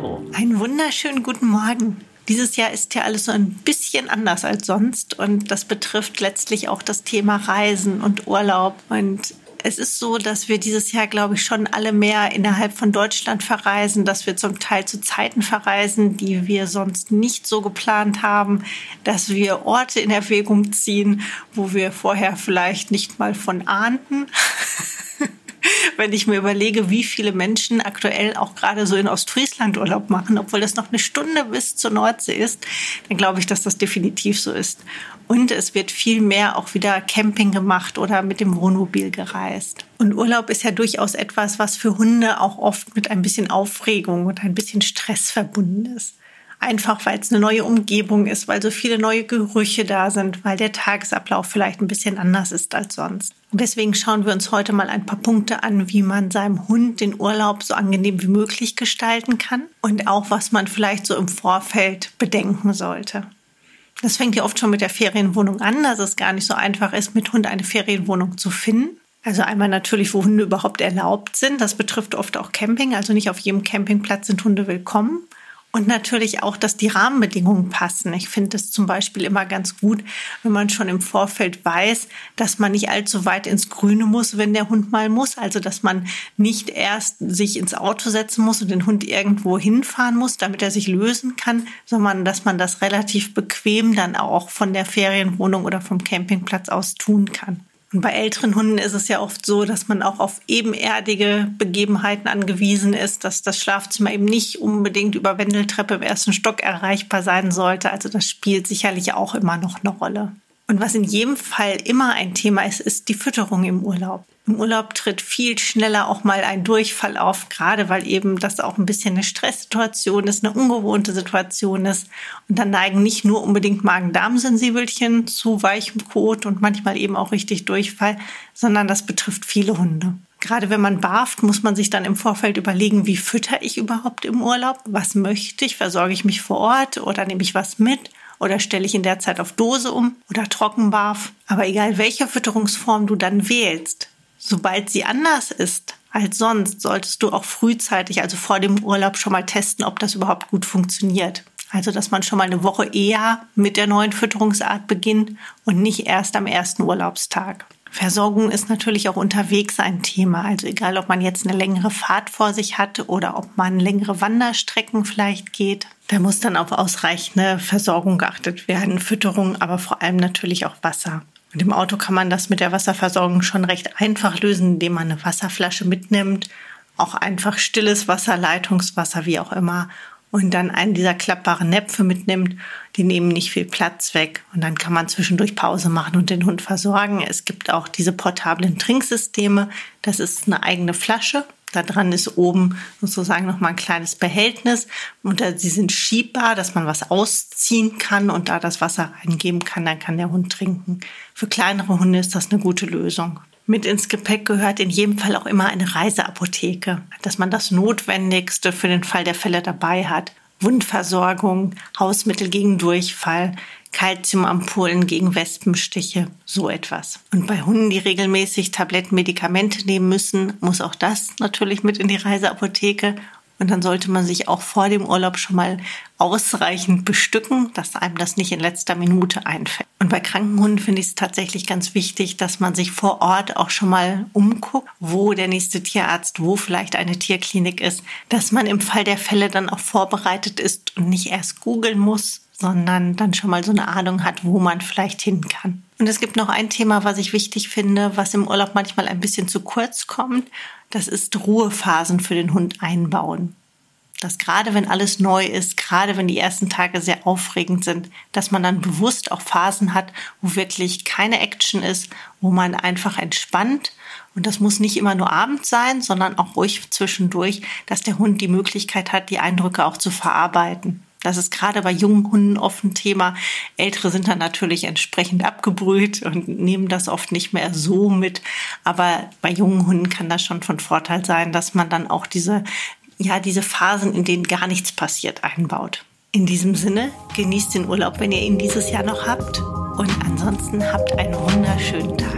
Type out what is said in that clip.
So, einen wunderschönen guten Morgen. Dieses Jahr ist ja alles so ein bisschen anders als sonst und das betrifft letztlich auch das Thema Reisen und Urlaub. Und es ist so, dass wir dieses Jahr, glaube ich, schon alle mehr innerhalb von Deutschland verreisen, dass wir zum Teil zu Zeiten verreisen, die wir sonst nicht so geplant haben, dass wir Orte in Erwägung ziehen, wo wir vorher vielleicht nicht mal von ahnten. wenn ich mir überlege, wie viele Menschen aktuell auch gerade so in Ostfriesland Urlaub machen, obwohl das noch eine Stunde bis zur Nordsee ist, dann glaube ich, dass das definitiv so ist. Und es wird viel mehr auch wieder Camping gemacht oder mit dem Wohnmobil gereist. Und Urlaub ist ja durchaus etwas, was für Hunde auch oft mit ein bisschen Aufregung und ein bisschen Stress verbunden ist. Einfach weil es eine neue Umgebung ist, weil so viele neue Gerüche da sind, weil der Tagesablauf vielleicht ein bisschen anders ist als sonst. Und deswegen schauen wir uns heute mal ein paar Punkte an, wie man seinem Hund den Urlaub so angenehm wie möglich gestalten kann und auch was man vielleicht so im Vorfeld bedenken sollte. Das fängt ja oft schon mit der Ferienwohnung an, dass es gar nicht so einfach ist, mit Hund eine Ferienwohnung zu finden. Also einmal natürlich, wo Hunde überhaupt erlaubt sind. Das betrifft oft auch Camping. Also nicht auf jedem Campingplatz sind Hunde willkommen. Und natürlich auch, dass die Rahmenbedingungen passen. Ich finde es zum Beispiel immer ganz gut, wenn man schon im Vorfeld weiß, dass man nicht allzu weit ins Grüne muss, wenn der Hund mal muss. Also, dass man nicht erst sich ins Auto setzen muss und den Hund irgendwo hinfahren muss, damit er sich lösen kann, sondern dass man das relativ bequem dann auch von der Ferienwohnung oder vom Campingplatz aus tun kann. Und bei älteren Hunden ist es ja oft so, dass man auch auf ebenerdige Begebenheiten angewiesen ist, dass das Schlafzimmer eben nicht unbedingt über Wendeltreppe im ersten Stock erreichbar sein sollte. Also das spielt sicherlich auch immer noch eine Rolle. Und was in jedem Fall immer ein Thema ist, ist die Fütterung im Urlaub. Im Urlaub tritt viel schneller auch mal ein Durchfall auf, gerade weil eben das auch ein bisschen eine Stresssituation ist, eine ungewohnte Situation ist. Und dann neigen nicht nur unbedingt Magen-Darm-Sensibelchen zu weichem Kot und manchmal eben auch richtig Durchfall, sondern das betrifft viele Hunde. Gerade wenn man barft, muss man sich dann im Vorfeld überlegen, wie fütter ich überhaupt im Urlaub? Was möchte ich? Versorge ich mich vor Ort oder nehme ich was mit? Oder stelle ich in der Zeit auf Dose um oder Trockenbarf. Aber egal welche Fütterungsform du dann wählst, sobald sie anders ist als sonst, solltest du auch frühzeitig, also vor dem Urlaub, schon mal testen, ob das überhaupt gut funktioniert. Also, dass man schon mal eine Woche eher mit der neuen Fütterungsart beginnt und nicht erst am ersten Urlaubstag. Versorgung ist natürlich auch unterwegs ein Thema. Also egal, ob man jetzt eine längere Fahrt vor sich hat oder ob man längere Wanderstrecken vielleicht geht, da muss dann auf ausreichende Versorgung geachtet werden, Fütterung, aber vor allem natürlich auch Wasser. Und im Auto kann man das mit der Wasserversorgung schon recht einfach lösen, indem man eine Wasserflasche mitnimmt, auch einfach stilles Wasser, Leitungswasser, wie auch immer und dann einen dieser klappbaren Näpfe mitnimmt. Die nehmen nicht viel Platz weg und dann kann man zwischendurch Pause machen und den Hund versorgen. Es gibt auch diese portablen Trinksysteme. Das ist eine eigene Flasche. Da dran ist oben sozusagen noch mal ein kleines Behältnis und sie sind schiebbar, dass man was ausziehen kann und da das Wasser reingeben kann, dann kann der Hund trinken. Für kleinere Hunde ist das eine gute Lösung. Mit ins Gepäck gehört in jedem Fall auch immer eine Reiseapotheke, dass man das Notwendigste für den Fall der Fälle dabei hat. Wundversorgung, Hausmittel gegen Durchfall, Kalziumampullen gegen Wespenstiche, so etwas. Und bei Hunden, die regelmäßig Tabletten, Medikamente nehmen müssen, muss auch das natürlich mit in die Reiseapotheke und dann sollte man sich auch vor dem Urlaub schon mal ausreichend bestücken, dass einem das nicht in letzter Minute einfällt. Und bei kranken Hunden finde ich es tatsächlich ganz wichtig, dass man sich vor Ort auch schon mal umguckt, wo der nächste Tierarzt, wo vielleicht eine Tierklinik ist, dass man im Fall der Fälle dann auch vorbereitet ist und nicht erst googeln muss, sondern dann schon mal so eine Ahnung hat, wo man vielleicht hin kann. Und es gibt noch ein Thema, was ich wichtig finde, was im Urlaub manchmal ein bisschen zu kurz kommt. Das ist Ruhephasen für den Hund einbauen. Dass gerade wenn alles neu ist, gerade wenn die ersten Tage sehr aufregend sind, dass man dann bewusst auch Phasen hat, wo wirklich keine Action ist, wo man einfach entspannt. Und das muss nicht immer nur abends sein, sondern auch ruhig zwischendurch, dass der Hund die Möglichkeit hat, die Eindrücke auch zu verarbeiten. Das ist gerade bei jungen Hunden oft ein Thema. Ältere sind dann natürlich entsprechend abgebrüht und nehmen das oft nicht mehr so mit. Aber bei jungen Hunden kann das schon von Vorteil sein, dass man dann auch diese, ja, diese Phasen, in denen gar nichts passiert, einbaut. In diesem Sinne, genießt den Urlaub, wenn ihr ihn dieses Jahr noch habt. Und ansonsten habt einen wunderschönen Tag.